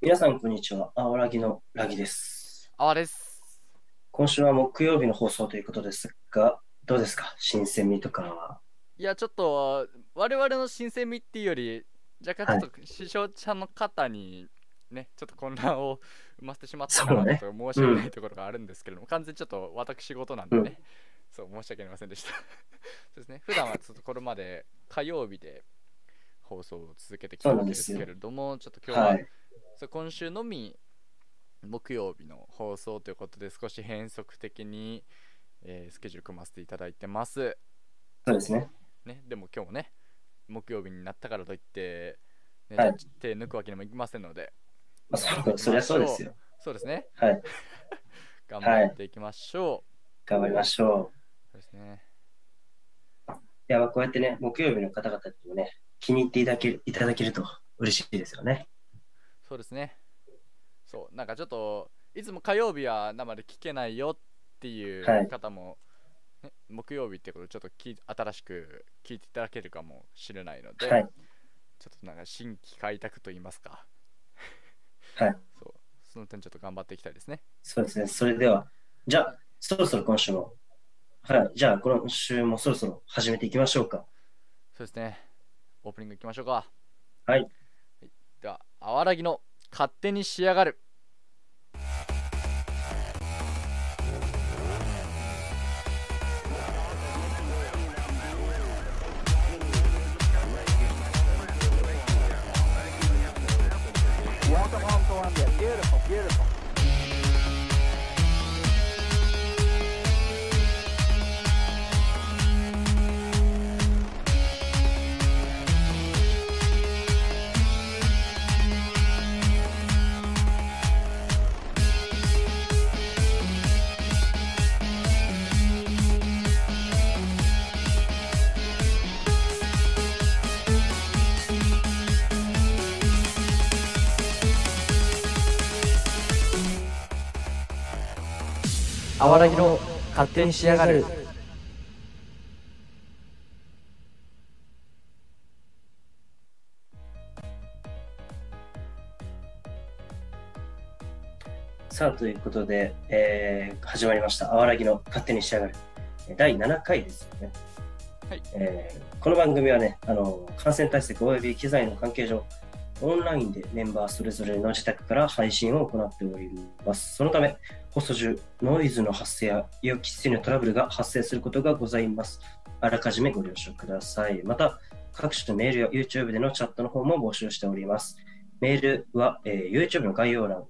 皆さん、こんにちは。あわらぎのラギです。あわです。今週は木曜日の放送ということですが、どうですか？新鮮味とかは。いや、ちょっと、我々の新鮮味っていうより、若干ちょっと視聴者の方に、ね、ちょっと混乱を生ませてしまったかそうね申し訳ないところがあるんですけれども、完全にちょっと私事なんでね、そう、申し訳ありませんでした。そうですね、普段はちょっとこれまで火曜日で放送を続けてきたわけですけれども、ちょっと今日は、はい。そう今週のみ木曜日の放送ということで少し変則的に、えースケジュール組ませていただいてます。そうですね。ね、でも今日もね、木曜日になったからといって、ねはい手抜くわけにもいきませんので、まあ、そそりゃそうですよ。そうですね、はい。頑張っていきましょ頑張りましょう。そうですね。う。いや、まあこうやってね、木曜日の方々にもね、気に入っていただけるいただけると嬉しいですよね。そうですね。そう、なんかちょっと、いつも火曜日は生で聞けないよっていはいう方も、ね木曜日ってことでちょっと新しく聞いていただけるかもしれないので、はい。ちょっとなんか新規開拓といいますか、はい。そう、その点ちょっと頑張っていきたいですね。そうですね。それでは、じゃあ、そろそろ今週も、はい。じゃあ、今週もそろそろ始めていきましょうか。そうですね。オープニングいきましょうか。はい。あわらぎの勝手に仕上がる。あわらぎの勝手に仕上がるさあ、ということで、えー始まりました。あわらぎの勝手に仕上がる。えー第7回ですよね。はいえーこの番組はね、あの、感染対策及び機材の関係上、オンラインでメンバーそれぞれの自宅から配信を行っております。そのため、放送中、ノイズの発生や予期せぬトラブルが発生することがございます。あらかじめご了承ください。また、各種メールや YouTube でのチャットの方も募集しております。メールは、えー YouTube の概要欄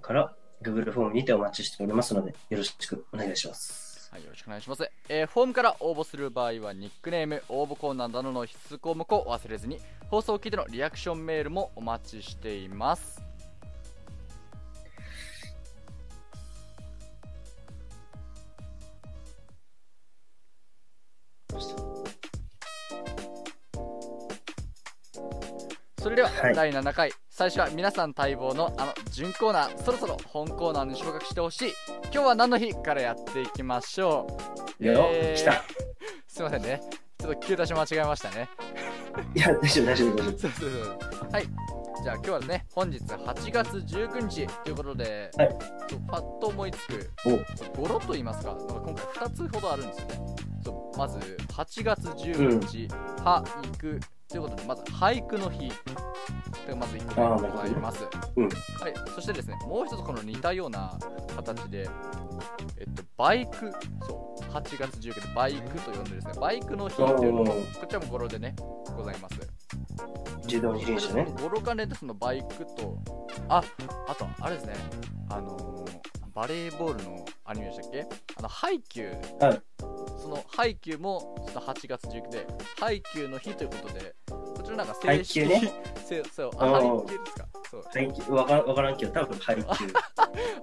から Google フォームにてお待ちしておりますので、よろしくお願いします。はい、よろしくお願いします。えーフォームから応募する場合は、ニックネーム、応募コーナーなどの必須項目を忘れずに、放送を聞いてのリアクションメールもお待ちしています。それでは、はい。第7回。最初は皆さん待望のあの準コーナーそろそろ本コーナーに昇格してほしい。今日は何の日からやっていきましょう？よ、えー来た。すいませんね。ちょっと急出し間違えましたねいや、大丈夫、大丈夫、大丈夫。そうそうそう。はい。じゃあ今日はね本日8月19日ということで、はい。そうパッと思いつくお。語呂と言いますか？なんか今回2つほどあるんですよね。そうまず8月19日、俳句ということでまず俳句の日。でまず1個目ございます、うん。はい、そしてですねもう一つこの似たような形でえっとバイク。そう。8月19日バイクと呼んでですねバイクの日というのもこちらも語呂でねございます。自動車ね。語呂関連でそのバイクとああとあれですね。あのーバレーボールのアニメでしたっけ？あのハイキュー、はい。そのハイキューもその8月19でハイキューの日ということでこちらなんか正式キューねせそうあおーハイキューですか？そう配給わからんわからんけど、多分配給。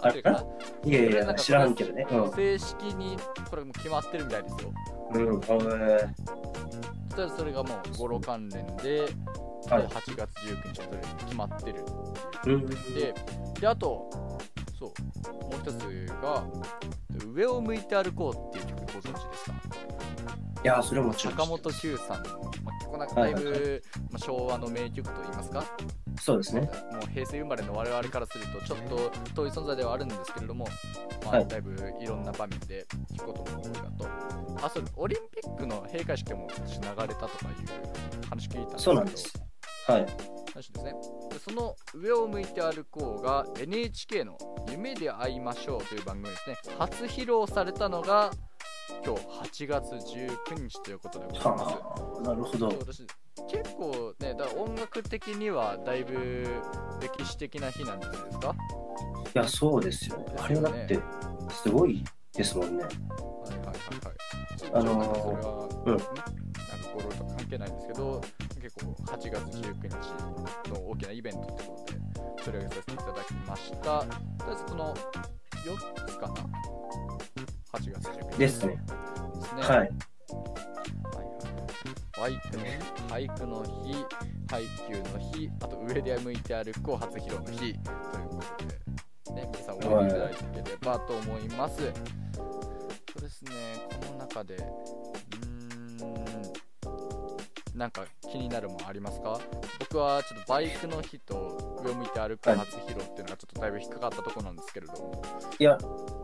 あっていうかいやいや、知らんけどね。うん。正式にこれもう決まってるみたいですようん、おーそしたらそれがもう語呂関連で、はいで8月19日それ決まってるうん。でであとそうもう一つが「上を向いて歩こう」っていう曲ご存知ですか？いや、それはも。坂本九さんの、まあ、結構なんかだいぶ、はいはいまあ、昭和の名曲といいますかそうですね。もう平成生まれの我々からするとちょっと遠い存在ではあるんですけれども、まあ、はいだいぶいろんな場面で聞くことも多いかと。あ、そうオリンピックの閉会式も私流れたとかいう話聞いたんですけど、そうなんです。はい。話ですね。でその上を向いて歩こうが NHK の夢で会いましょうという番組ですね。初披露されたのが今日8月19日ということでございます。はあ、なるほど。私結構ね、だ音楽的にはだいぶ歴史的な日なんじゃないですか？いや、そうですよ。あれだって、すごいですもんね。はいはいはいはい。あのーそれは、うんね、なんか語呂とか関係ないんですけど、結構8月19日の大きなイベントってことで、取り上げさせていただきました。とりあえずその4つかな？?8 月19日ですね。ですね。はい。はいはいバイクの日、俳句の日、配給の日、あと上で向いて歩こう初披露の日ということで、ね、皆さん覚えていただければと思います。そうですね、この中で、うーん、なんか気になるもんありますか？僕はちょっとバイクの日と上を向いて歩く初披露っていうのがちょっとだいぶ引っかかったところなんですけれども、いや、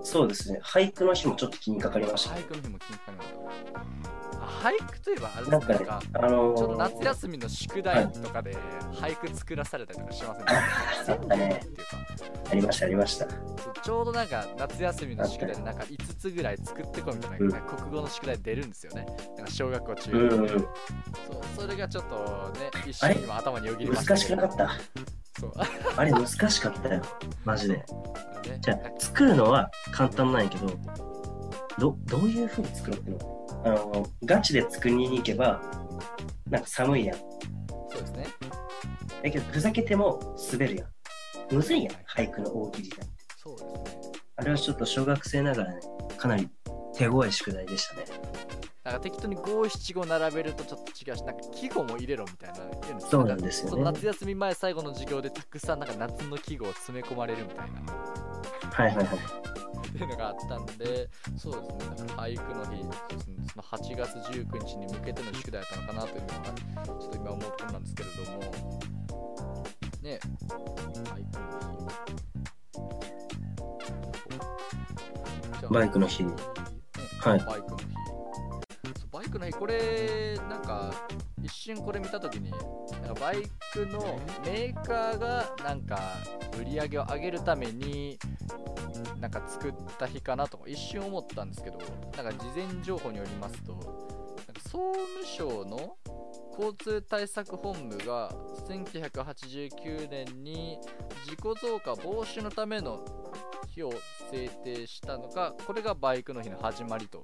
そうですね。俳句の日もちょっと気にかかりました。俳句の日も気にかかりました。あ俳句といえばあれですね、なんか、あのちょっとー、夏休みの宿題とかで俳句作らされたりとかしませんでしたあったねありました、ありました。ちょうどなんか夏休みの宿題でなんか5つぐらい作ってこいみたいな、国語の宿題出るんですよね。なんか小学校中うんうんそうそれがちょっとね、一瞬今頭によぎりました難しくなかった。そう。あれ難しかったよ。マジで。ねじゃあ、作るのは簡単なんやけど、ど、どういう風に作ろうっていうの？あの、ガチで作りに行けば、なんか寒いやん。そうですね。だけど、ふざけても滑るやん。むずいやん、俳句の大喜利だって。そうですね。あれはちょっと小学生ながらね、かなり手強い宿題でしたね。なんか適当に五七五並べるとちょっと違うし、なんか季語も入れろみたいなそうなんですよね。夏休み前最後の授業でたくさんなんか夏の季語を詰め込まれるみたいな。はいはいはい。っていうのがあったんで、そうですね、だから俳句の日、その8月19日に向けての宿題だったのかなというのは、ちょっと今思うところなんですけれども、ね、俳句の日。バイクの日ね。はい。バイクの日。バイクの日、これ、なんか、一瞬これ見たときに、なんかバイクのメーカーがなんか売り上げを上げるためになんか作った日かなと一瞬思ったんですけどなんか事前情報によりますとなんか総務省の交通対策本部が1989年に事故増加防止のための日を制定したのがこれがバイクの日の始まりと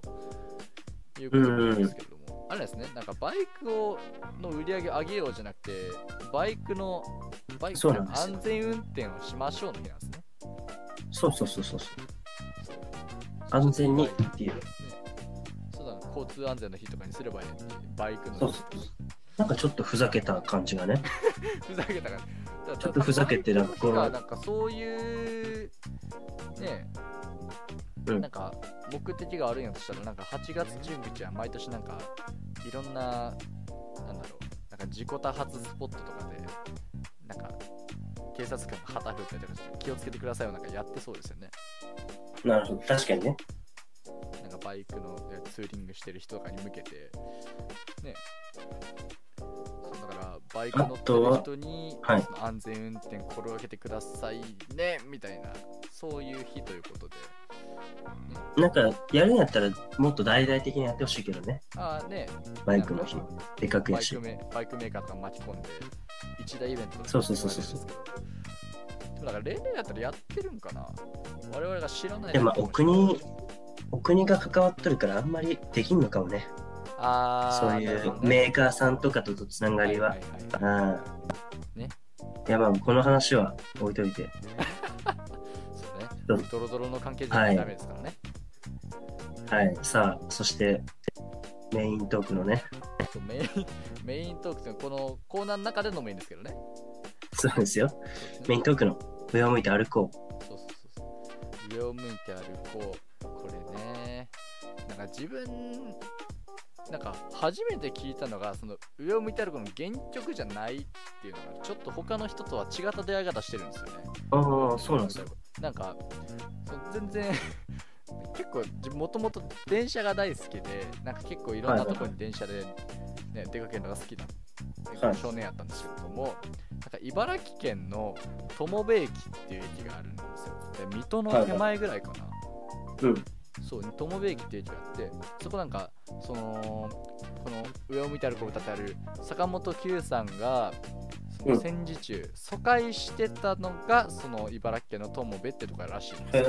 いうことなんですけれども、あれですねなんかバイクをの売り上げを上げようじゃなくてバイクのバイクの安全運転をしましょうの日なんですね。そうそうそうそう。そう。安全に。っていう。ね。そうだな交通安全の日とかにすればいいのにバイクの。そうそうなんかちょっとふざけた感じがね。ふざけたからちょっとふざけてなんか。なんかそういうねうんなんか目的が悪いんやとしたらなんか8月19日は毎年なんかいろんななんだろうなんか自己多発スポットとかでなんか警察官が旗振ったりとかして気をつけてくださいをなんかやってそうですよねなるほど。確かにね。なんかバイクのえツーリングしてる人とかに向けて、ね。だから、バイク乗ってる人に、はい安全運転心がけてくださいね、みたいな、そういう日ということで。なんか、やるんやったらもっと大々的にやってほしいけどね。ああね、バイクの日。でかくやしバイク。メバイクメーカーとか巻き込んで、一大イベントそうそうそうそうやってもらえるんから、例年やったらやってるんかな我々が知らないお国お国が関わっとるからあんまりできんのかもね。あーそういうメーカーさんとかとつながりは。いいいああ。ね。いやまあこの話は置いといて。ドロドロの関係じゃないとダメですからね。はい。さあ、そしてメイントークのね。メイン メイントークってこのコーナーの中でのもいいんですけどね。そうですよ。メイントークの上を向いて歩こう。そうそうそうそう。上を向いて歩こう。これね。なんか自分なんか初めて聞いたのがその上を向いてあるこの原曲じゃないっていうのがちょっと他の人とは違った出会い方してるんですよね。ああ、そうなんですよ。なんか全然結構もともと電車が大好きでなんか結構いろんなところに電車で、ね出かけるのが好きなはい。少年やったんですけれども、なんか茨城県の友部駅っていう駅があるんですよ。で水戸の手前ぐらいかな、うん。そう友部駅っていう駅があってそこなんかそのこの上を向いてある子を歌ってある坂本九さんがその戦時中、疎開してたのがその茨城県の友部ってとこらしいんで。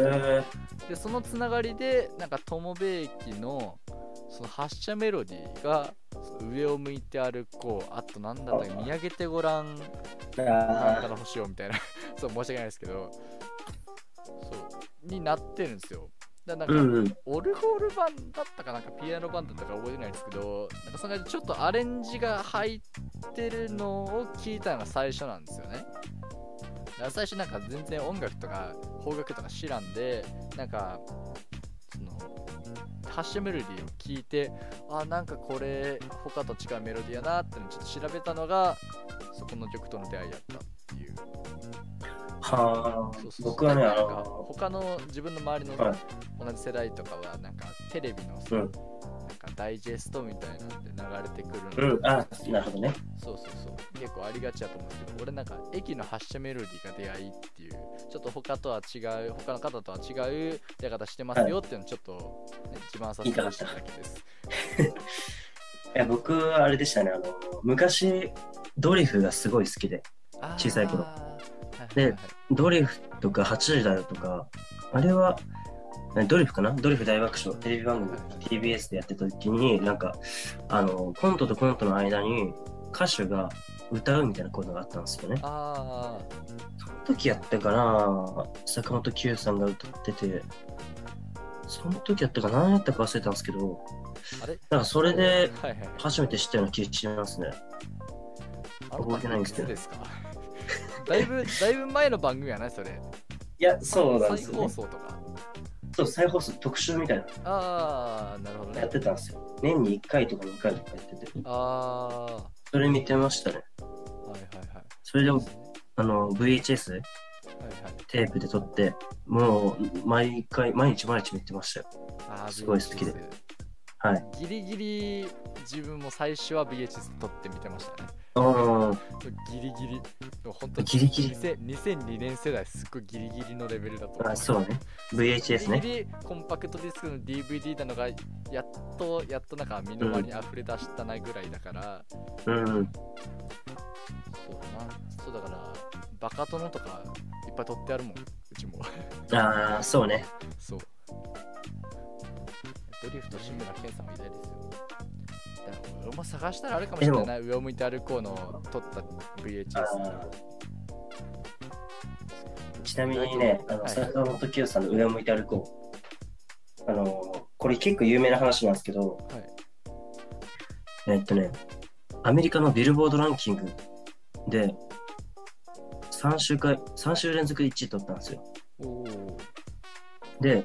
でそのつながりでなんか友部駅のその発車メロディーが上を向いて歩こう。あとなんだったっけ見上げてごらん真ん中あの星をみたいな。そう申し訳ないですけど。そう。になってるんですよだ。なんか、うんうん。オルゴール版だったかなんかピアノ版だったか覚えてないですけどなんかその間ちょっとアレンジが入ってるのを聞いたのが最初なんですよね最初なんか全然音楽とか邦楽とか知らんでなんかそのハッシュメロディーを聞いてあなんかこれ他と違うメロディーやなってのをちょっと調べたのがそこの曲との出会いやったっていうはあそうそう。僕はね、あなんかの、他の自分の周りのはい。同じ世代とかはなんかテレビのさ、うんなんかダイジェストみたいなんで流れてくるの、うん。あ、なるほどね。そうそうそう結構ありがちだと思うんですけど俺なんか駅の発車メロディーが出会いっていうちょっと他とは違う他の方とは違う出方してますよっていうのをちょっと、ね、自慢させてほしいだけです いや、僕はあれでしたね。あの、昔、ドリフがすごい好きで、小さい頃あーはいはい。ではいドリフとか8時だよとか、あれは、えドリフかな？ドリフ大爆笑、テレビ番組 TBS でやってた時に、なんか、あの、コントとコントの間に歌手が歌うみたいなコーナーがあったんですよね。あその時やったかな。坂本九さんが歌ってて、その時やったか何やったか忘れたんですけど、ーあれ？なんかそれで初めて知ったような気がしますね。覚えてないんですけど。ですかだいぶだいぶ前の番組やないそれ。いや、そうなんで再すよ、ね。放送とか。そう、再放送特集みたいな。ああなるほどのやねってたんですよ。年に1回とか2回とかやってて、ああはそれ見てましたね。いはいはい。それであの、VHS はいはい。テープで撮って、もう毎回、毎日毎日見てましたよ。あーすごい好きで。VHS はい。ギリギリ自分も最初は VHS 撮って見てましたねギリギリ。本当ギリギリ。2000 2002年世代すっごいギリギリのレベルだと。思あそうね。VHS ね。ギリギリコンパクトディスクの DVD なのがやっとやっとなんか身の回りに溢れ出したなぐらいだから、うん。うん。そうだな。そうだからバカ殿とかいっぱい撮ってあるもんうちも。ああ、そうね。そう。ドリフト志村けんさんも偉大ですよ俺も探したらあるかもしれないな。上を向いて歩こうの撮った VHS あちなみにね、あの、はい坂本九さんの上を向いて歩こう。あの、これ結構有名な話なんですけど、はい。えっとね、アメリカのビルボードランキングで、3週間、3週連続で1位取ったんですよ。で、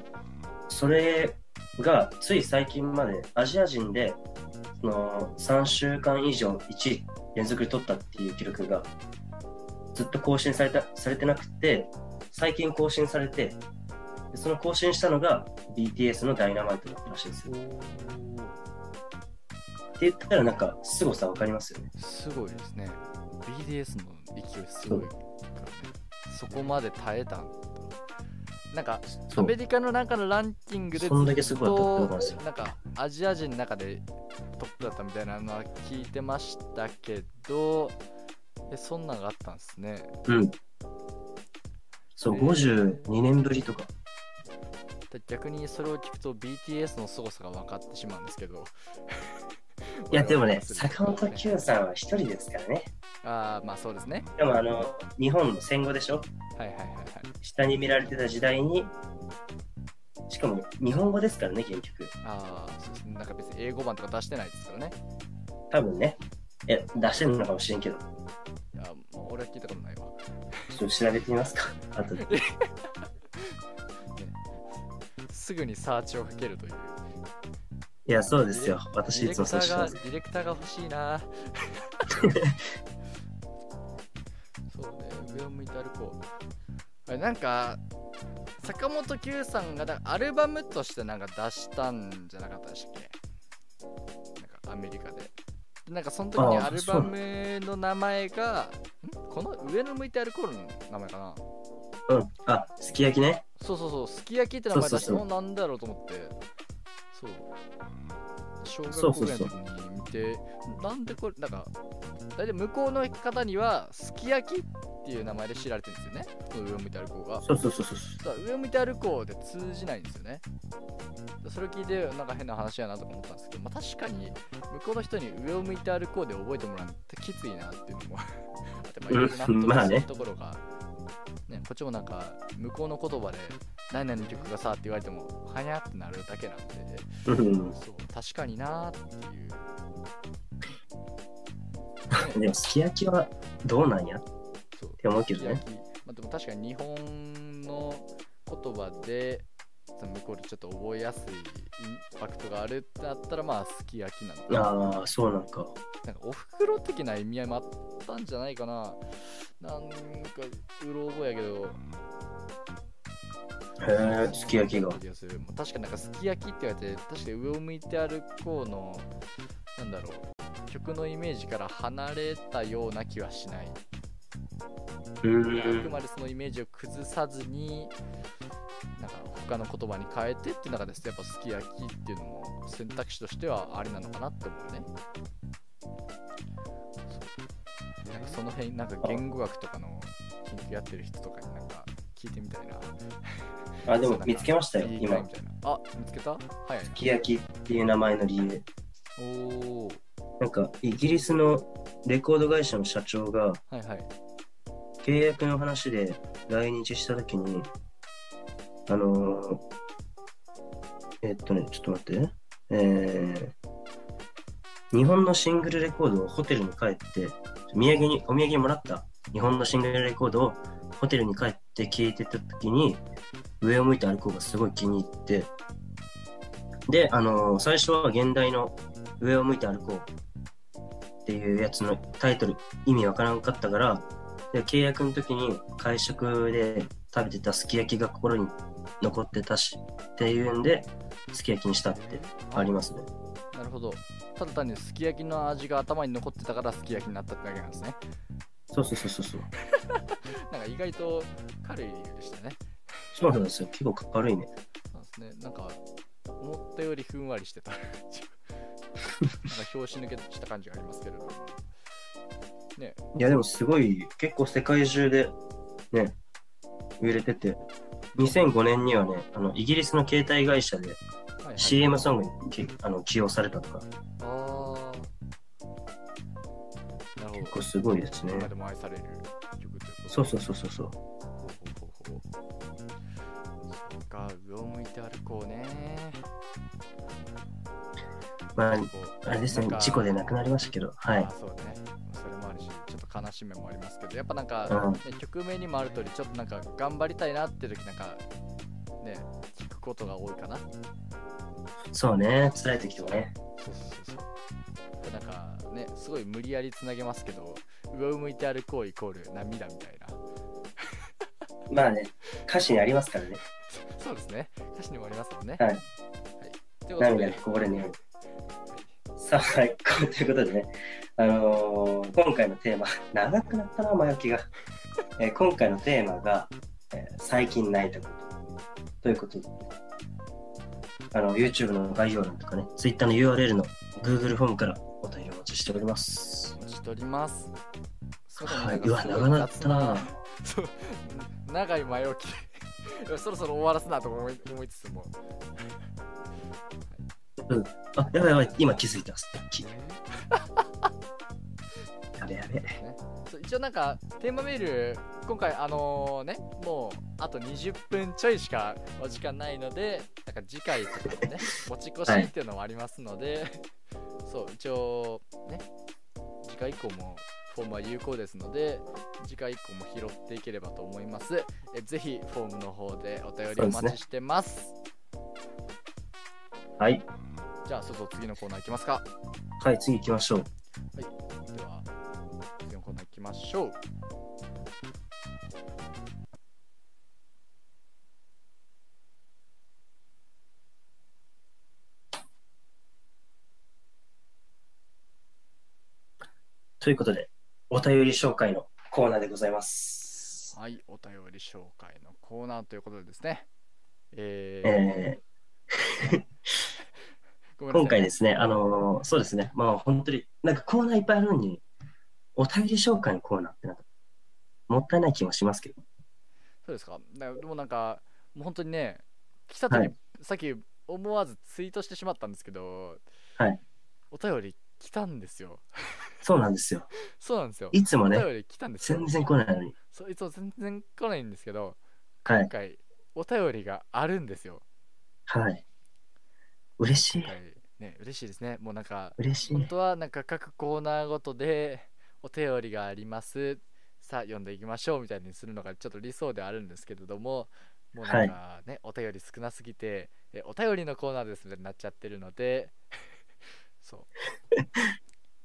それがつい最近までアジア人でその3週間以上1位連続で取ったっていう記録がずっと更新されたされてなくて最近更新されてでその更新したのが BTS のダイナマイトだったらしいんですよ。って言ったらなんか凄さわかりますよね。すごいですね BDS の勢いすごいからねそこまで耐えたなんかアメリカの中のランキングでそんだけすごかったってことなんですよなんかアジア人の中でトップだったみたいなのは聞いてましたけどえそんなんがあったんですね。うん。そう、へー。52年ぶりとか。で逆にそれを聞くと BTS の凄さが分かってしまうんですけどいや、でもね、坂本九さんは一人ですからね。ああまあそうですねでもあの、日本の戦後でしょ？はいはいはいはい下に見られてた時代に、しかも日本語ですからね、原曲。ああそうですねなんか別に英語版とか出してないですからね多分ね。いや、出してるのかもしれんけど、いやもう俺は聞いたことないわちょっと調べてみますか。後で。すぐにサーチをかけるといういいや、そうですよ。デ私いつもそうしてます。ディレクターが欲しいな。そうね、上を向いて歩こう。あれなんか、坂本九さんがだアルバムとしてなんか出したんじゃなかったでしたっけ？なんかアメリカで。でなんかその時にアルバムの名前が、ん？この上の向いて歩こうの名前かな？うん。あ、すき焼きね。そうそうそう、すき焼きって名前出しなんだろうと思って、そう。小学校ぐらいの時に見て、なんでこれ、なんか、大体向こうの方には、すき焼きっていう名前で知られてるんですよね、この上を向いて歩こうが。そうそうそうそう。上を向いて歩こうで通じないんですよね。それを聞いて、なんか変な話やなとか思ったんですけど、まあ、確かに、向こうの人に上を向いて歩こうで覚えてもらってきついなっていうのも あって、まあ、いろいろ納うんまあね得するところが、ね、こっちもなんか、向こうの言葉で、何々の曲がさって言われても、はやってなるだけなんで、うん。そう、確かになーっていう。でも、すき焼きはどうなんや？って思うけどね。まあ、でも確かに日本の言葉で向こうでちょっと覚えやすいインパクトがあるってなったらまあすき焼きなのかなああ、そうなんか。なんかお袋的な意味合いもあったんじゃないかななんかうろ覚えやけどへえ、すき焼きが。確かなんかすき焼きって言われて確かに上を向いて歩こうのなんだろう曲のイメージから離れたような気はしないうあく。までそのイメージを崩さずになんか他の言葉に変えてっていう中ですとやっぱすき焼きっていうのも選択肢としてはありなのかなって思うねその辺なんか言語学とかの研究やってる人とかになんか聞いてみたいな。あ、でも見つけましたよ、今。あ見つけた？早い。すき焼きっていう名前の理由。なおおなんか、イギリスのレコード会社の社長が、はいはい。契約の話で来日したときに、あのーえっとね、ちょっと待って。えー、日本のシングルレコードをホテルに帰って、土産に、お土産にもらった日本のシングルレコードをホテルに帰って聴いてたときに、上を向いて歩こうがすごい気に入って、で、あのー最初は現代の上を向いて歩こうっていうやつのタイトル、意味わからんかったから、で契約の時に会食で食べてたすき焼きが心に残ってたしっていうんで、すき焼きにしたってありますね。なるほどただ単にすき焼きの味が頭に残ってたからすき焼きになったってだけなんですねそうそうそうそうそう。なんか意外と軽い理由でしたね。そうなんですよ。結構軽いね。そうですね。なんか、思ったよりふんわりしてた。なんか拍子抜けした感じがありますけれども。ね、いやでもすごい、結構世界中でね、売れてて、2005年にはね、あのイギリスの携帯会社で CM ソングにきあの起用されたとか、あーなるほど。結構すごいですね。今でも愛される曲ということ？でそうそうそうそうそう。ほうほうほうほうそうか、上を向いて歩こうね。まあ、あれですね事故で亡くなりましたけど、はいあ。そうね。それもあるし、ちょっと悲しみもありますけど、やっぱなんか、うんね曲名にもある通り、ちょっとなんか頑張りたいなって時なんか、ね、聞くことが多いかな。そうね、辛い時とかね。そうそうそう。なんかね、すごい無理やりつなげますけど、上を向いて歩こうイコール涙みたいな。まあね、歌詞にありますからね。そうですね。歌詞にもありますもんね。はい。ということで涙が、こぼれるように。さあ、はい、ということでね、あのー今回のテーマ、長くなったな、前置きが。えー今回のテーマが、えー最近泣いたこと。ということで、あの、YouTube の概要欄とかね、Twitter の URL の Google フォームからお便りお待ちしております。お待ちしております。はい、うわ、長なったな。長い前置き そろそろ終わらすなと思い思いつつもあ、やばいやばい、今気づいた。き やべやべ。一応なんかテーマメール今回あのねもうあと20分ちょいしかお時間ないのでなんか次回とかのね持ち越しっていうのもありますので、そう一応ね次回以降もフォームは有効ですので次回以降も拾っていければと思いますえぜひフォームの方でお便りお待ちしてますはい。じゃあ、そろそろ次のコーナーいきますか。はい、次行きましょう。では、次のコいきましょう。ということで、お便り紹介のコーナーでございます。はい、お便り紹介のコーナーということでですね。えーえー 今回ですね、あのーそうですね、まあ本当に、なんかコーナーいっぱいあるのに、お便り紹介のコーナーってなんか、もったいない気もしますけど。そうですか。でもなんか、もう本当にね、来た時、はいさっき思わずツイートしてしまったんですけど、はい。お便り来たんですよ。そうなんですよ。そうなんですよ。いつもね、お便り来たんですよ全。然来ないのに。そういつも全然来ないんですけど、はい。今回、お便りがあるんですよ。はい。嬉しいね、嬉しいですね。もうなんか、嬉しい本。当はなんか各コーナーごとでお便りがあります。さあ読んでいきましょうみたいにするのがちょっと理想ではあるんですけれどももうなんかね、お便り少なすぎてえお便りのコーナーですみたいになっちゃってるので そ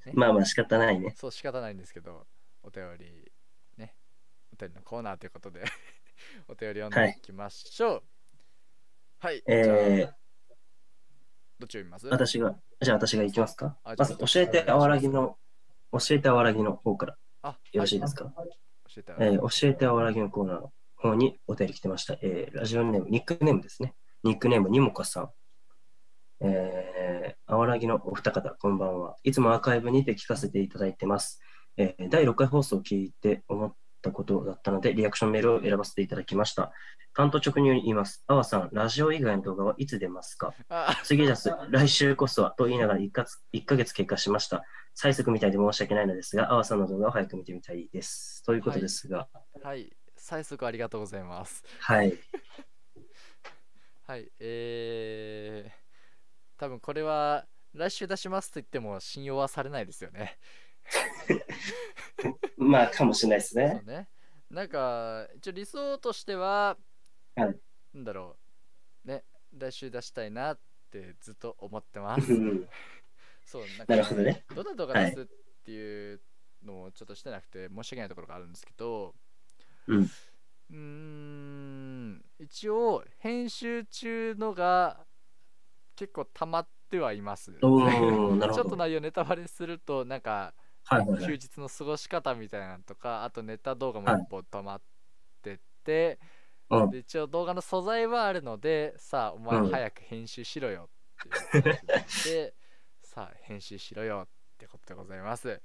う。まあまあ仕方ないね。そう仕方ないんですけどお便りねお便りのコーナーということで お便り読んでいきましょう。はい、じゃあえどっち読みます？ー、私が、じゃあ私が行きますか。あまず、教えてあわらぎの、教えてあわらぎの方からあよろしいですか？はい教えてえー教えてあわらぎのコーナーの方にお便り来てました。えーラジオネーム、ニックネームですね。ニックネーム、にもかさん。えー、あわらぎのお二方、こんばんは。いつもアーカイブにて聞かせていただいてます。えー第6回放送を聞いて思ったことだったので、リアクションメールを選ばせていただきました。関東直入に言います。あわさん、ラジオ以外の動画はいつ出ますか？あ次です。来週こそはと言いながら1か1ヶ月経過しました。最速みたいで申し訳ないのですが、あわさんの動画を早く見てみたいです。ということですが、はい最速ありがとうございますはい。はい、えー、多分これは来週出しますと言っても信用はされないですよね。まあ、かもしれないですそうね。ね。なんか、一応理想としては、はいなんだろう、ね、来週出したいなってずっと思ってます。うん そう、なんか、なるほどね。どんな動画出すっていうのをちょっとしてなくて申し訳ないところがあるんですけど、うんうーん一応編集中のが結構溜まってはいます。ちょっと。内容ネタバレするとなんか。休日の過ごし方みたいなのとかあとネタ動画もはい。一本溜まってって、うん。で一応動画の素材はあるのでさあお前うん。早く編集しろよっていう話になって さあ編集しろよってことでございます。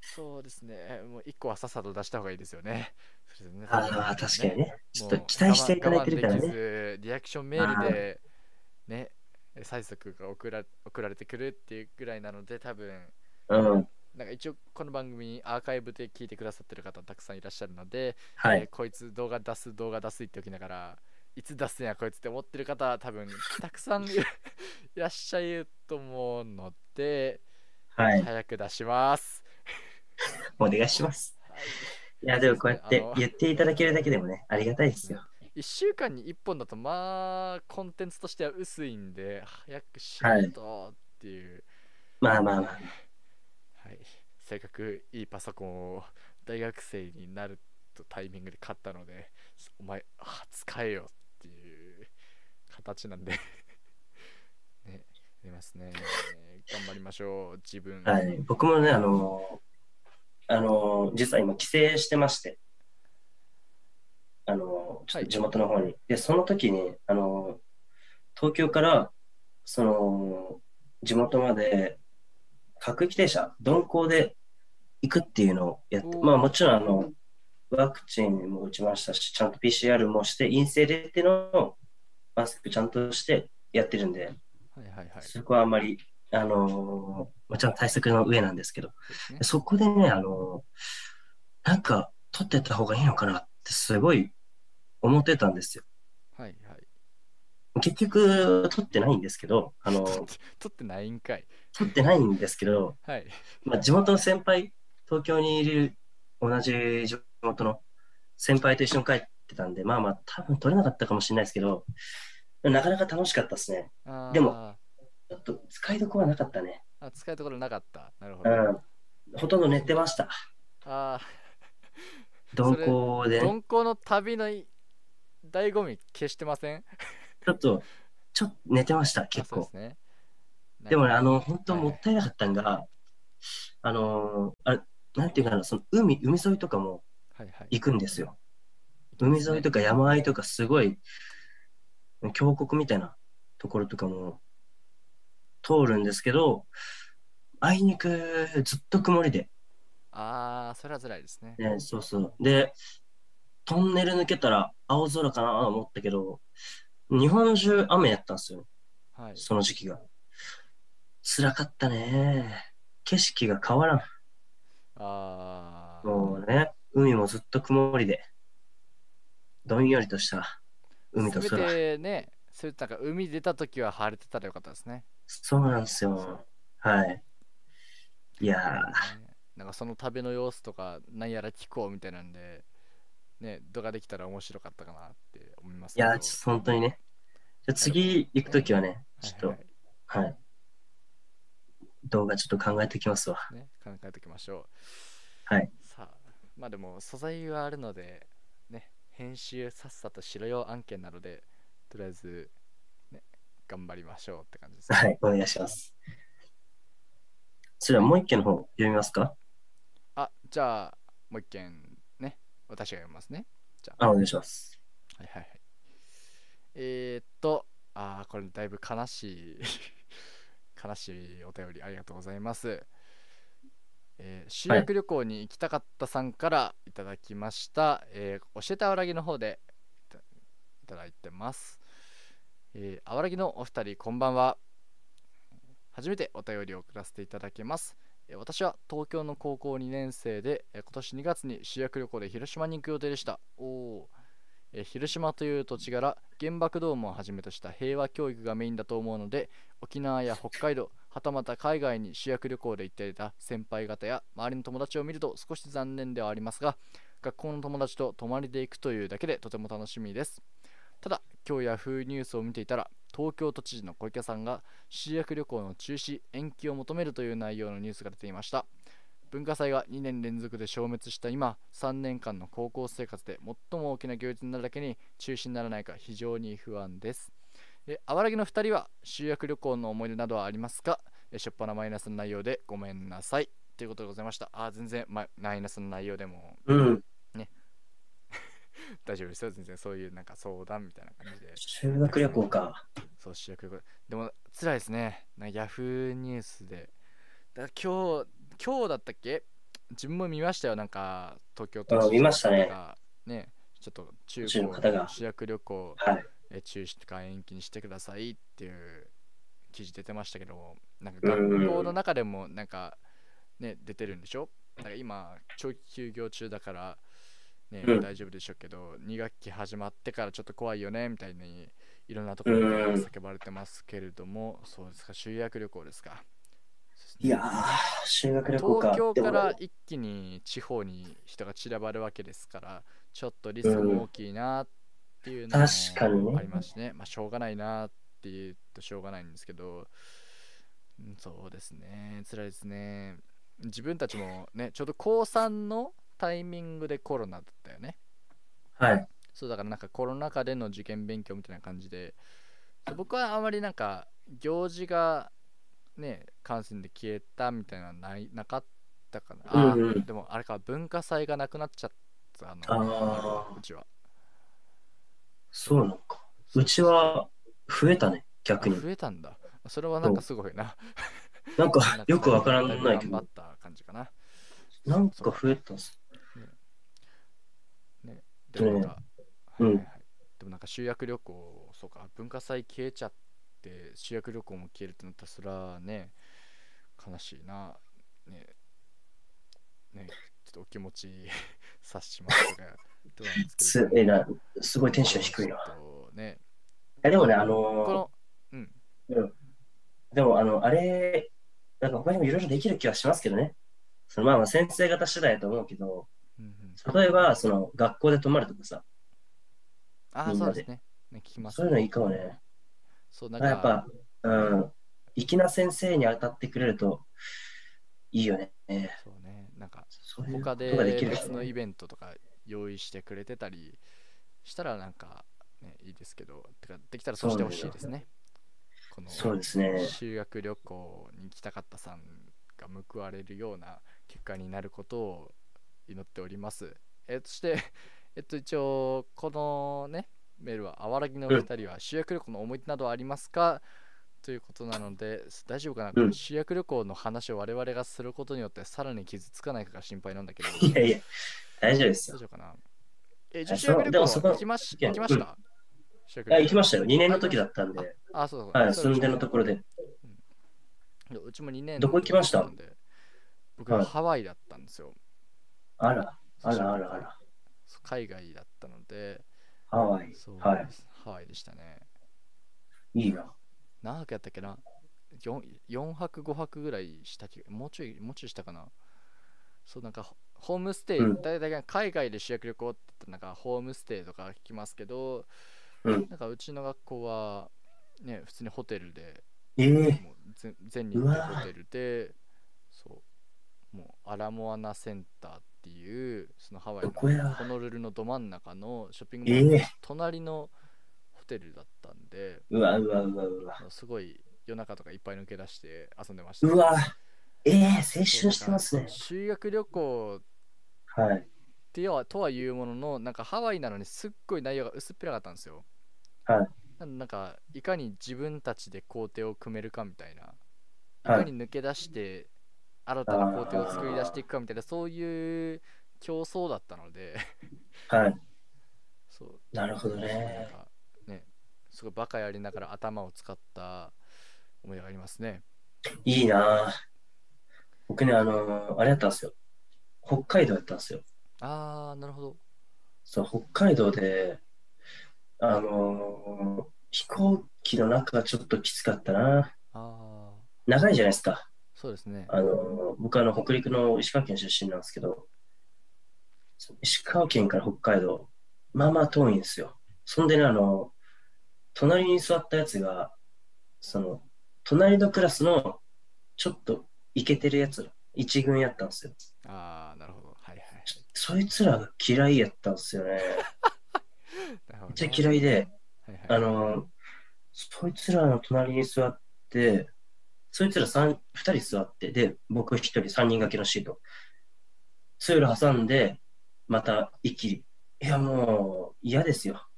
そうですね。もう一個はさっさと出した方がいいですよね。そうですねああ、確かにね。ちょっと期待していただいてるからね。ずリアクションメールでね催促が送ら送られてくるっていうぐらいなので多分うん。なんか一応この番組アーカイブで聞いてくださってる方たくさんいらっしゃるので、はい。えーこいつ動画出す動画出すっておきながらいつ出すんやこいつって思ってる方は多分たくさんいいらっしゃると思うので、はい。早く出します。お願いします。はいいや、でもこうやって言っていただけるだけでもね、ありがたいですよ。1週間に1本だとまあコンテンツとしては薄いんで早くしないとっていう、まあまあまあ。はいせっかくいいパソコンを大学生になるとタイミングで買ったのでお前あ使えよっていう形なんで。ね出ますね。頑張りましょう。自分。はい。僕もね、あのーあのー実は今、帰省してまして、あのーちょっと地元の方に。で、その時に、あのー東京から、その、地元まで、各駅停車、鈍行で行くっていうのをやって、まあもちろん、あの、ワクチンも打ちましたし、ちゃんと PCR もして、陰性でっていうのを、マスクちゃんとしてやってるんで、はいはいはい。そこはあんまり、あのーもちろん対策の上なんですけど、ね。そこでね、あのーなんか、撮ってった方がいいのかなってすごい思ってたんですよ。結局、撮ってないんですけど、あの ー撮ってないんかい撮ってないんですけど、はいまあ、地元の先輩、東京にいる同じ地元の先輩と一緒に帰ってたんで、まあまあ、多分撮れなかったかもしれないですけど、なかなか楽しかったですね。でもちょっと使いどころはなかったね。あ使いどころなかった。なるほど。うん。ほとんど寝てました。あ鈍行であ、ね。鈍行の旅のい醍醐味消してません？ちょっと、ちょっと寝てました、あ結構です。ね。でもね、あの、本当はいもったいなかったんが、あのーあれ、なんていうかな、その海、海沿いとかもはいはい。行くんですよ。海沿いとか山あいとかすごい、峡谷みたいなところとかも通るんですけど、あいにくずっと曇りで、ああ、それは辛いですね。ね、そうそう。で、トンネル抜けたら青空かなと思ったけど、日本中雨やったんですよ、はい。その時期が。辛かったね。景色が変わらん。ああ、もうね、海もずっと曇りで、どんよりとした海とせ空。めてね、そういうなんか海出た時は晴れてたらよかったですね。そうなんですよ。はい。いやねなんかその旅の様子とか、なんやら聞こうみたいなんで、ね、動画できたら面白かったかなって思いますー、い。やー、ちょっと本当にね。じゃあ次行くときはね、ちょっと、はいはい。動画ちょっと考えてきますわ。はいね、考えておきましょう。はい。さあ、まあでも素材はあるので、ね、編集さっさとしろよ案件なので、とりあえず、ね、頑張りましょうって感じです、ね。はい、お願いします。それはもう一件の方読みますか？あ、じゃあ、もう一件ね、私が読みますね。あ、お願いします。はいはいはい。えー、っと、あー、これだいぶ悲しい、悲しいお便りありがとうございます。えー修学旅行に行きたかったさんからいただきました。えー教えてあわらぎの方でいたいただいてます。えー、あわらぎのお二人、こんばんは。初めてお便りを送らせていただきます。私は東京の高校2年生で、今年2月に修学旅行で広島に行く予定でした。おお。広島という土地柄原爆ドームをはじめとした平和教育がメインだと思うので沖縄や北海道はたまた海外に修学旅行で行っていた先輩方や周りの友達を見ると少し残念ではありますが学校の友達と泊まりで行くというだけでとても楽しみですただ今日ヤフーニュースを見ていたら東京都知事の小池さんが修学旅行の中止延期を求めるという内容のニュースが出ていました。文化祭が2年連続で消滅した今3年間の高校生活で最も大きな行事になるだけに中止にならないか非常に不安です。であわらぎの2人は修学旅行の思い出などはありますか？しょっぱなマイナスの内容でごめんなさい。ということでございました。あ全然ママイナスの内容でも。うん。大丈夫ですよ。全然そういうなんか相談みたいな感じで。修学旅行か。そう修学旅行。でも辛いですね。なヤフーニュースで。だ今日今日だったっけ？自分も見ましたよ。なんか東京都あ見ましたね。が。ね。ちょっと中中の修学旅行はい。え中止か延期にしてくださいっていう記事出てましたけどなんかうん。学校の中でもなんかね出てるんでしょ？なんか今長期休業中だからね、うん。大丈夫でしょうけど2学期始まってからちょっと怖いよねみたいにいろんなところでうん。叫ばれてますけれども、そうですか修学旅行ですか？いやー、修学旅行か。東京から一気に地方に人が散らばるわけですからちょっとリスクも大きいなっていうのも確かにね。ありますしね。まあしょうがないなって言うとしょうがないんですけどうんそうですね。辛いですね。自分たちもねちょうど高3のタイミングでコロナだったよね。はい。そうだからなんかコロナ禍での受験勉強みたいな感じで。僕はあまりなんか行事がね感染で消えたみたいなのはないなかったかな、あうんうん。でもあれか文化祭がなくなっちゃったの。あー。うちは。そうなのか。うちは増えたね、逆に。あ。増えたんだ。それはなんかすごいな。なんかよくわからないけど。頑張っ、た感じかな。なんか増えたんす。ねでもなんか、うん。はいはいはいでもなんか修学旅行そうか文化祭消えちゃって修学旅行も消えるってなったらそれはね悲しいな。ね。ねちょっとお気持ち 察しますがどうなんですけすえな、すごいテンション低いな。ね。やでもね、あこののうん。ー、でもあの、あれ、なんか他にもいろいろできる気はしますけどね。そのまあまあ先生方次第だと思うけど、うんうん例えば、その学校で泊まるとかさ、ああそうですねね聞きますそういうのいいかもね。そうなんかやっぱ、うん、粋な先生に当たってくれるといいよね。そうね。なんか、そういうこ他でとができる別のイね。ベントとか用意してくれてたりしたらなんか、ね、いいですけど、てかできたらそうしてほしいですね。このそうですね。修学旅行に行きたかったさんが報われるような結果になることを祈っております。えそして、えっと、一応、このね、メールは、あわらぎのお二人は修学旅行の思い出などはありますか？ということなので、大丈夫かな、うんこれ修学旅行の話を我々がすることによってさらに傷つかないかが心配なんだけど、いやいや、大丈夫ですよ。大丈夫かな？え、じゃああ修学旅行行きまし行きました、修学いや、旅行行きましたよ。2年の時だったんで、あ、そうそう。はい、それ住んでのところで。いやうちも2年どこ行きました？僕ははいハワイだったんですよ。あら、あらあらあら。海外だったので、ハワイ。そうはい。ハワイでしたね。いいな。何泊やったっけな？4, 4泊5泊ぐらいした気がもうちょいもうちょいしたかな？そうなんかホホームステイ、うん大体海外で主役旅行って言ったらなんかホームステイとか聞きますけど、うん。なんかうちの学校はね普通にホテルでええもう全全日程ホテルでもうアラモアナセンターっていうそのハワイのホノルルのど真ん中のショッピングモールのええ隣のホテルだったんで、うわうわうわうわ。すごい夜中とかいっぱい抜け出して遊んでました。うわええ青春してますね。修学旅行はい。ってはとはいうもののなんかハワイなのにすっごい内容が薄っぺらかったんですよ。はい。なんかいかに自分たちで工程を組めるかみたいな、いかに抜け出して新たな工程を作り出していくかみたいなそういう競争だったのではい。そうなるほどね。かねすごいバカやりながら頭を使った思いがありますね。いいなぁ僕ね、あのーあれやったんですよ。北海道やったんですよ。あーなるほど。そう、北海道で、あのー飛行機の中はちょっときつかったな。長いじゃないですか。そうですね。あのー僕はあの北陸の石川県出身なんですけど、石川県から北海道、まあまあ遠いんですよ。そんでね、あの、隣に座ったやつが、その、隣のクラスのちょっとイケてるやつ、一軍やったんですよ。ああなるほど。はいはい。そいつらが嫌いやったんですよね めっちゃ嫌いで、はいはいあの、そいつらの隣に座って、そいつら三二人座って、で、僕一人三人掛けのシート。ツール挟んで、また一気に。いや、もう嫌ですよ。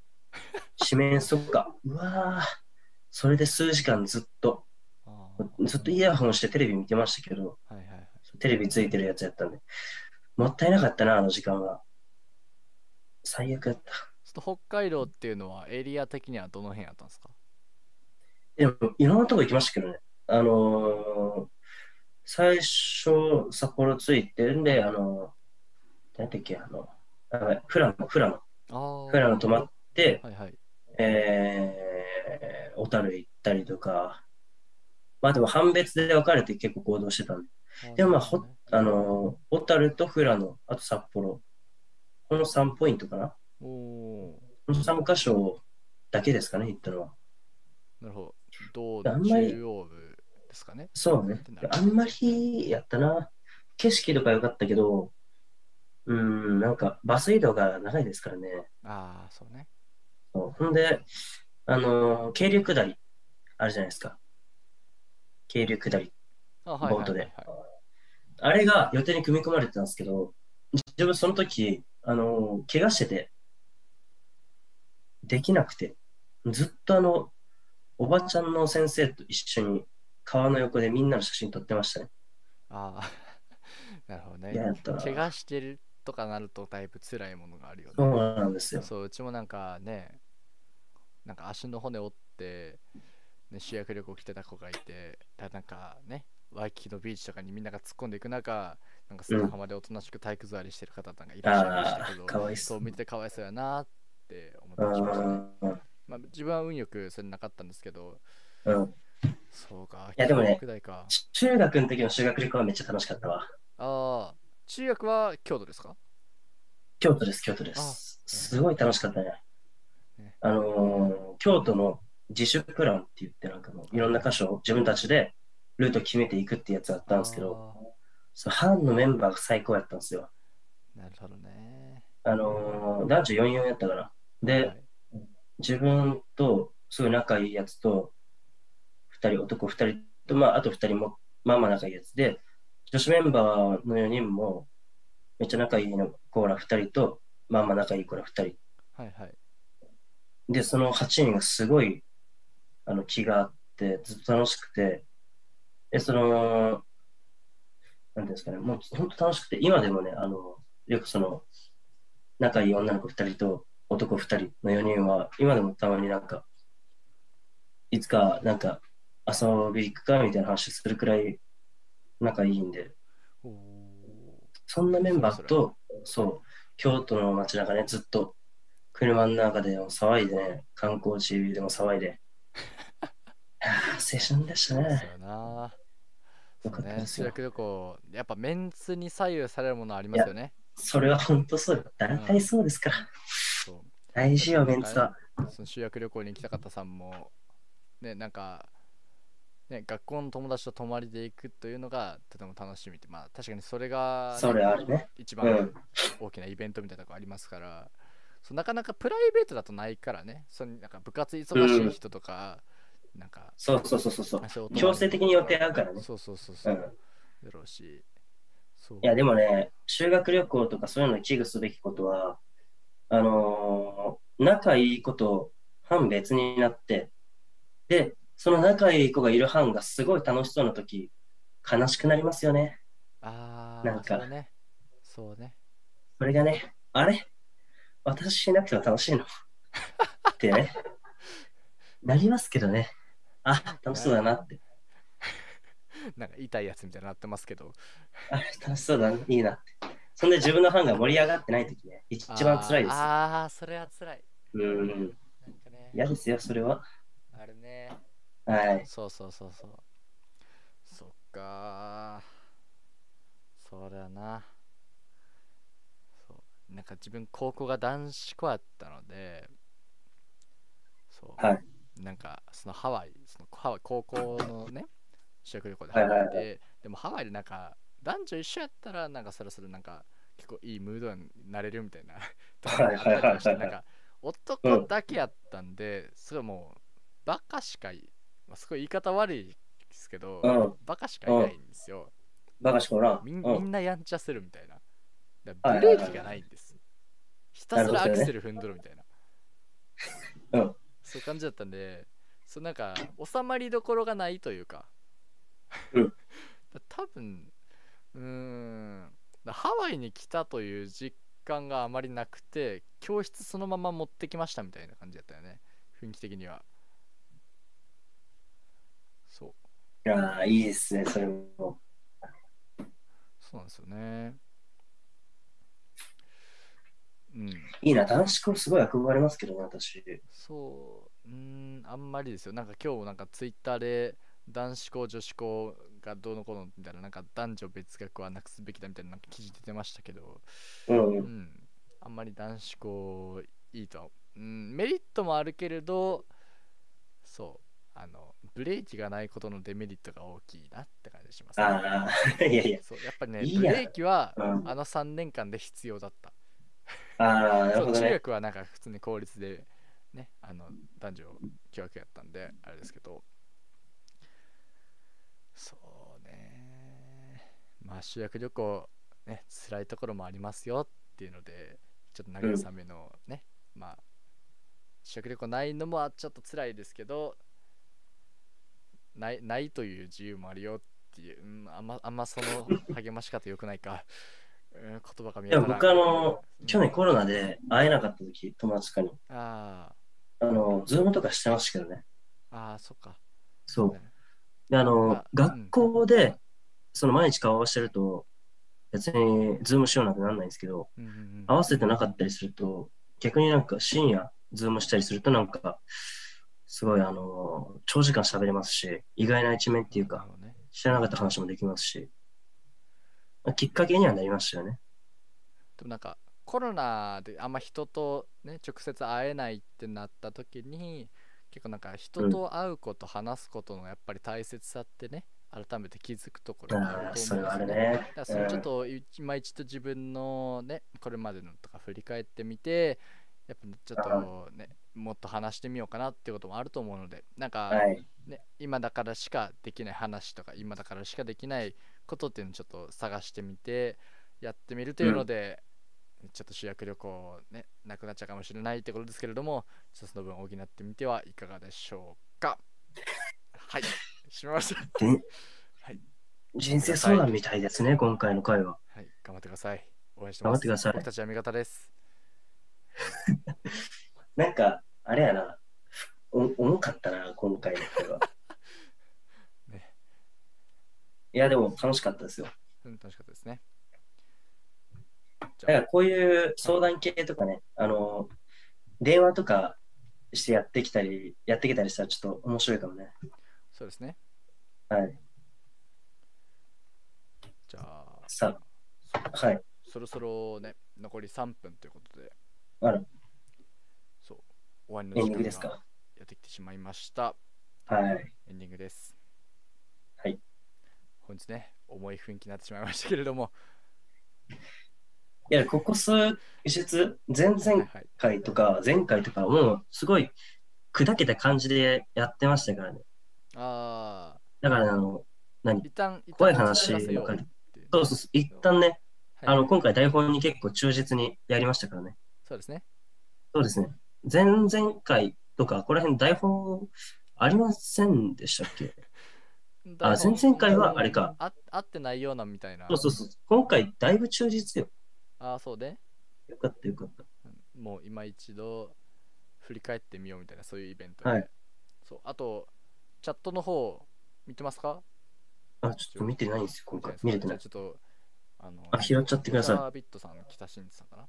四面そっか。うわぁ。それで数時間ずっと、ずっとイヤホンしてテレビ見てましたけど、はいはいはい。テレビついてるやつやったんで、もったいなかったな、あの時間は。最悪やった。ちょっと北海道っていうのはエリア的にはどの辺やったんですか？でも、いろんなとこ行きましたけどね。あのー最初、札幌着いて、んで、あのー、何だっけ、あの、あやばい富良野、富良野。ああ。富良野泊まって、はいはい。えー、小樽行ったりとか、まあでも判別で分かれて結構行動してたんで、でもまあ、ほあのー小樽と富良野、あと札幌、この3ポイントかな。この3箇所だけですかね、行ったのは。ーなるほど。道のあんまり中央部ですかね。そうね。あんまりやったな。景色とか良かったけど、うーん、なんかバス移動が長いですからね。ああ、そうね。そうほんで、あのー軽流下り、あるじゃないですか。軽流下り、ボートで。あれが予定に組み込まれてたんですけど、自分その時、あのー怪我してて、できなくて、ずっとあの、おばちゃんの先生と一緒に川の横でみんなの写真撮ってましたね。ああ、なるほどね。怪我してるとかなるとだいぶ辛いものがあるよね。そうなんですよ。そう、うちもなんかね、なんか足の骨折って、ね、修学旅行来てた子がいて、だなんかね、ワイキキのビーチとかにみんなが突っ込んでいく中、なんか砂浜でおとなしく体育座りしてる方々がいらっしゃいましたけど、あーかわいそうそう見ててかわいそうやなって思ってうましたね。ん。まあ、自分は運よくそれなかったんですけど、うん。そうか、いやでもね。中学の時の修学旅行はめっちゃ楽しかったわ。ああ、中学は京都ですか？京都です、京都であす。すごい楽しかったねね。あのー京都の自主プランって言って、なんかもういろんな箇所を自分たちでルート決めていくってやつだったんですけど、そう班のメンバーが最高やったんですよ。なるほどね。あのー男女44やったから。で、はい自分とすごい仲いいやつと、二人、男二人と、まあ、あと二人も、まあまあ仲いいやつで、女子メンバーの4人も、めっちゃ仲いいの子ら二人と、まあまあ仲いい子ら二人。はいはい。で、その8人がすごい、あの、気があって、ずっと楽しくて、で、その、なんていうんですかね、もう本当楽しくて、今でもね、あの、よくその、仲いい女の子2人と男2人の4人は、今でもたまになんか、いつかなんか遊び行くかみたいな話するくらい仲いいんで、そんなメンバーと、そう、京都の街中ね、ずっと車の中でも騒いでね、観光地でも騒いで。青春でしたそうね。よな。よかったね、ですよ。修学旅行、やっぱメンツに左右されるものありますよね。それは本当そうよ。大体そうですから。そう大事よ、メンツは。その修学旅行に来た方さんも、ね、なんか、ね、学校の友達と泊まりで行くというのがとても楽しみって、まあ確かにそれがね、それあるね。一番うん。大きなイベントみたいなとこありますから、そうなかなかプライベートだとないからね、そのなんか部活忙しい人とか、なんか、そうそうそうそう強制的に予定合うからね。そうそうそうそうう、ん。だろうし、そういや、でもね、修学旅行とかそういうのに危惧すべきことは、あのー仲いい子と班別になって、で、その仲いい子がいる班がすごい楽しそうな時、悲しくなりますよね。ああ、なんかそうね、そうね。それがね、あれ？私しなくても楽しいの？ってね、なりますけどね。あ、楽しそうだなって。なんか痛いやつみたいになってますけど、あ、楽しそうだな、いいなって。そんで自分の班が盛り上がってない時ね、一番辛いですよ。あーあー、それは辛い。うん。なんかね、嫌ですよ、それは。あれね。はい。そうそうそうそう。そっかー。そうだよな。そう。なんか自分、高校が男子校やったので、そう。はいなんか、そのハワイ、そのハワイ高校のね、修学旅行でハワイで、でもハワイでなんか、男女一緒やったら、なんかそろそろなんか、結構いいムードになれるみたいな。ところがあったりしてはいはいはいはいなんか、男だけやったんで、すごいもう、バカしかい、まあ、すごい言い方悪いですけど、うんバカしかいないんですよ。バカしかおらん。みうんみんなやんちゃするみたいな。ブレーキがないんです。ひたすらアクセル踏んどるみたいな。うんそういう感じだったんで、そうなんか収まりどころがないというか。うん だ多分うーんだハワイに来たという実感があまりなくて教室そのまま持ってきましたみたいな感じだったよね雰囲気的にはそういやーいいですね、それも。そうなんですよねうんいいな、男子校すごい憧れますけどね、私。そううーんあんまりですよなんか今日なんかツイッターで男子校女子校がどうのこうのみたいななんか男女別学はなくすべきだみたいななんか記事出てましたけどうんう。んあんまり男子校いいとはうんメリットもあるけれどそうあのブレーキがないことのデメリットが大きいなって感じします、ああ、いやいや。そうやっぱりねいいやブレーキはうん、あの3年間で必要だった。ああ、なるそう中ほどね。学はなんか普通に公立でねあの男女共学やったんであれですけど。そうね。まあ修学旅行ね辛いところもありますよっていうのでちょっと慰めのね、まあ修学旅行ないのもちょっと辛いですけどないないという自由もあるよっていう、うん、あんまあんまその励まし方よくないか、うん、言葉が見い。や、僕あの、去年こコロナで会えなかった時、友達とかに、ああの、ズームとかしてましたけどね。あああそっか。そう。ね。で、あのあ、学校で、その毎日顔合わせてると、別に Zoomしようなんてなんないんですけど、うんうんうん。合わせてなかったりすると、逆になんか深夜、 Zoomしたりするとなんか、すごいあの、長時間喋れますし、意外な一面っていうか、ね知らなかった話もできますし、きっかけにはなりましたよね。でもなんかコロナであんま人とね直接会えないってなった時に結構なんか人と会うこと、話すことのやっぱり大切さってね改めて気づくところがあるああ、と思うんですよね。だか。らそれちょっと今一度自分のねこれまでのとか振り返ってみてやっぱちょっとねもっと話してみようかなっていうこともあると思うのでなんか、はい。ね、今だからしかできない話とか今だからしかできないことっていうのをちょっと探してみてやってみるというので、ちょっと主役旅行ねなくなっちゃうかもしれないってことですけれどもちょっとその分補ってみてはいかがでしょうか。はい。閉めました。で はい、人生相談みたいですね、今回の回は。はい、頑張ってください。応援してます。頑張ってください。僕たちは味方です なんか、あれやな。お重かったな、今回の回は。ねいや、でも楽しかったですよ。うん楽しかったですねじゃあだからこういう相談系とかね、あの、電話とかしてやってきたり、やってきたりしたらちょっと面白いかもね。そうですねはい。じゃあさはい。そろそろね残り3分ということであら、そう終わりのエンディングですか？やってきてしまいましたはい。エンディングです。はい。本日ね、重い雰囲気になってしまいましたけれども、いや、ここ数日、前はい々はい、回とか、前回とか、もうすごい砕けた感じでやってましたからね。あだから、あの、何？怖い話そうそうそう、一旦ね、はいあの、今回台本に結構忠実にやりましたからね。そうですね。そうですね。前々回とか、ここら辺台本ありませんでしたっけ？あ、前々回はあれか。あ合ってないようなみたいな。そうそうそう。今回だいぶ忠実よ。ああ、そうで、よかったよかった。もう今一度振り返ってみようみたいな、そういうイベントで。はいそうあと、チャットの方、見てますか？あ、ちょっと見てないんですよ、今回。見れてない。ちょっと、あの、あ、拾っちゃってください。ビットさん、北新地さんかな？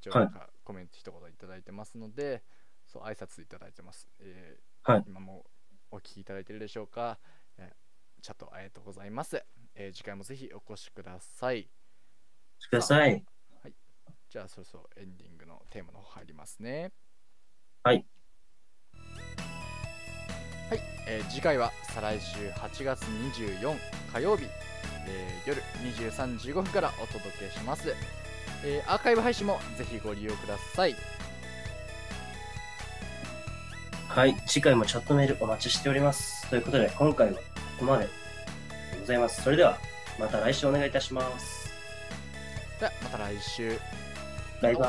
一応はいなんかコメント一言いただいてますので、そう、挨拶いただいてます。えーはい今もお聞きいただいてるでしょうか？えーチャットありがとうございます。えー次回もぜひお越しください。ください。じゃあ、そろそろエンディングのテーマの方入りますね。はい。はい、えー次回は再来週8月24火曜日、えー夜23時15分からお届けします、えーアーカイブ配信もぜひご利用くださいはい。次回もチャットメールお待ちしております。ということで、今回はここまででございます。それでは、また来週お願いいたします。ではまた来週バイバイ。